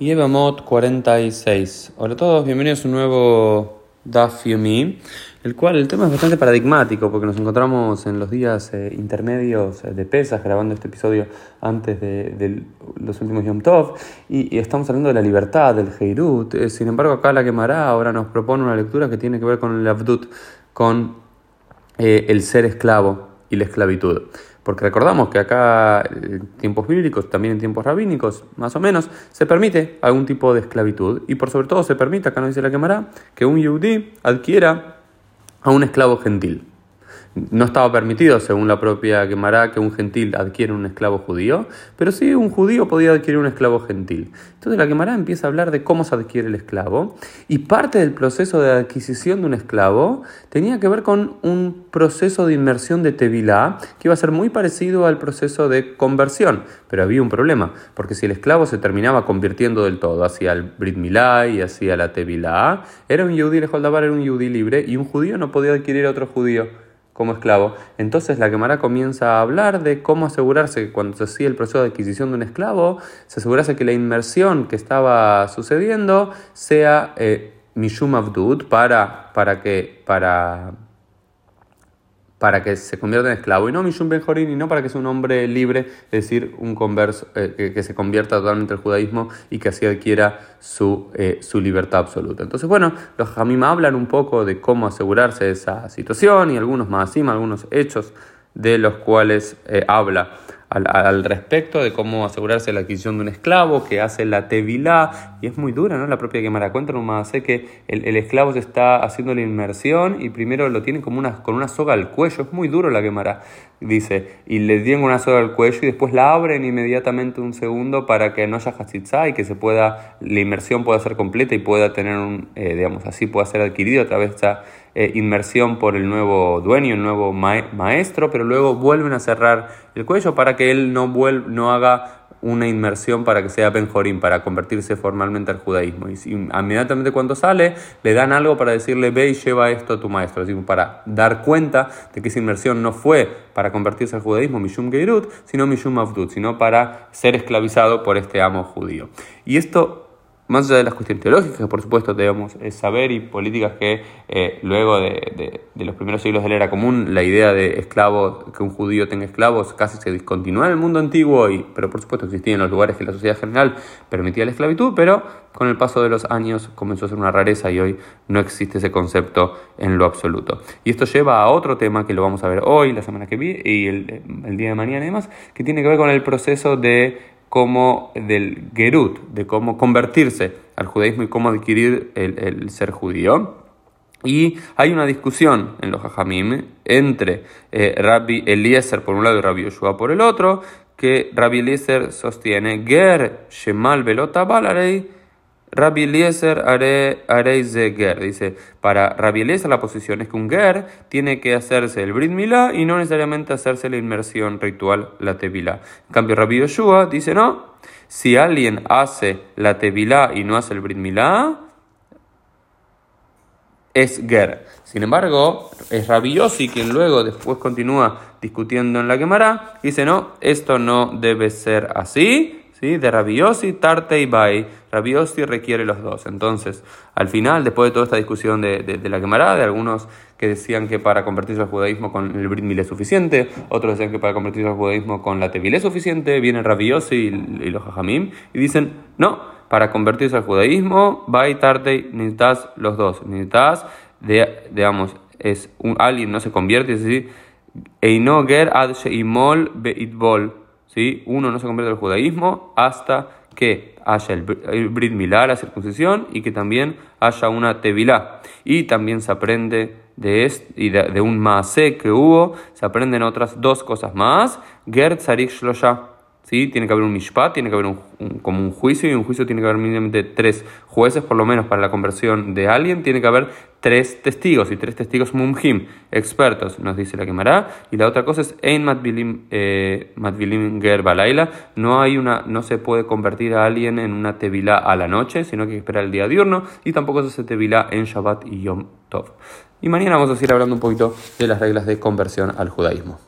Yevamot 46. Hola a todos, bienvenidos a un nuevo Daf Yomi, el cual el tema es bastante paradigmático porque nos encontramos en los días eh, intermedios de Pesas, grabando este episodio antes de, los últimos Yom Tov, y, estamos hablando de la libertad, del Heirut. Eh, sin embargo, acá la quemará ahora nos propone una lectura que tiene que ver con el Abdut, con eh, el ser esclavo y la esclavitud. Porque recordamos que acá, en tiempos bíblicos, también en tiempos rabínicos, más o menos, se permite algún tipo de esclavitud. Y por sobre todo se permite, acá no dice la quemará, que un yudí adquiera a un esclavo gentil. No estaba permitido, según la propia Gemara, que un gentil adquiera un esclavo judío, pero sí un judío podía adquirir un esclavo gentil. Entonces la Gemara empieza a hablar de cómo se adquiere el esclavo, y parte del proceso de adquisición de un esclavo tenía que ver con un proceso de inmersión de Tevilá, que iba a ser muy parecido al proceso de conversión, pero había un problema, porque si el esclavo se terminaba convirtiendo del todo hacia el Brit Milá y hacia la Tevilá, era un yudí, el era un yudí libre, y un judío no podía adquirir a otro judío como esclavo. Entonces la Gemara comienza a hablar de cómo asegurarse que cuando se hacía el proceso de adquisición de un esclavo, se asegurase que la inmersión que estaba sucediendo sea eh, Mishum Abdud para, para, que, para, para que se convierta en esclavo, y no Mishum Benjorin, y no para que sea un hombre libre, es decir, un converso, eh, que, se convierta totalmente al judaísmo y que así adquiera su, eh, su libertad absoluta. Entonces, bueno, los Hamim hablan un poco de cómo asegurarse de esa situación y algunos más algunos hechos de los cuales eh, habla al, respecto de cómo asegurarse la adquisición de un esclavo, que hace la tevilá, y es muy dura, ¿no? La propia Gemara cuenta nomás, sé que el, esclavo se está haciendo la inmersión y primero lo tiene como una, con una soga al cuello, es muy duro la Gemara, dice, y le tienen una soga al cuello y después la abren inmediatamente un segundo para que no haya hachitzá y que se pueda, la inmersión pueda ser completa y pueda tener un, eh, digamos así, pueda ser adquirido a través de esta eh, inmersión por el nuevo dueño, el nuevo maestro, pero luego vuelven a cerrar el cuello para que él no, no haga una inmersión para que sea Benjorín, para convertirse formalmente al judaísmo. Y inmediatamente cuando sale, le dan algo para decirle, ve y lleva esto a tu maestro, así para dar cuenta de que esa inmersión no fue para convertirse al judaísmo, Mishum Geirut, sino Mishum Avdut, sino para ser esclavizado por este amo judío. Y esto más allá de las cuestiones teológicas, por supuesto debemos saber, y políticas que eh, luego de, los primeros siglos de la era común, la idea de esclavos, que un judío tenga esclavos, casi se discontinúa en el mundo antiguo, y, pero por supuesto existía en los lugares que la sociedad general permitía la esclavitud, pero con el paso de los años comenzó a ser una rareza y hoy no existe ese concepto en lo absoluto. Y esto lleva a otro tema que lo vamos a ver hoy, la semana que viene y el, el día de mañana y demás, que tiene que ver con el proceso de como del Gerut, de cómo convertirse al judaísmo y cómo adquirir el, ser judío. Y hay una discusión en los Jajamim entre eh, Rabbi Eliezer por un lado y Rabbi Yoshua por el otro, que Rabbi Eliezer sostiene Ger Shemal Velota Balarei Rabbi Eliezer Arei Ger. Dice, para Rabbi la posición es que un Ger tiene que hacerse el Brit Milá y no necesariamente hacerse la inmersión ritual, la Tevilá. En cambio, Rabbi Yoshua dice, no, si alguien hace la Tevilá y no hace el Brit Milá, es Ger. Sin embargo, es Rabbi Yossi quien luego después continúa discutiendo en la Gemara, dice, no, esto no debe ser así, de Rabiosi, Tarte y Bai. Rabiosi requiere los dos. Entonces, al final, después de toda esta discusión de, la quemarada, de algunos que decían que para convertirse al judaísmo con el Brit es suficiente, otros decían que para convertirse al judaísmo con la Tevilé es suficiente, viene Rabiosi y, los Jajamim y dicen, no, para convertirse al judaísmo, Bai, Tarte, necesitas los dos. Necesitas, de, digamos, es alguien no se convierte, es decir, Einoger ad sheimol beitbol uno no se convierte al judaísmo hasta que haya el, Brit Milá, la circuncisión, y que también haya una Tevilá. Y también se aprende de, este, y de, un Maasé que hubo, se aprenden otras dos cosas más. Gert Sarik ¿sí? Tiene que haber un mishpat, tiene que haber un, como un juicio, y un juicio tiene que haber mínimamente tres jueces, por lo menos para la conversión de alguien, tiene que haber tres testigos, y tres testigos mumhim, expertos, nos dice la quemará. Y la otra cosa es, ein matvilim, eh, ger balaila, no, hay una, no se puede convertir a alguien en una tevilá a la noche, sino que hay que esperar el día diurno, y tampoco se hace tevilá en Shabbat y Yom Tov. Y mañana vamos a seguir hablando un poquito de las reglas de conversión al judaísmo.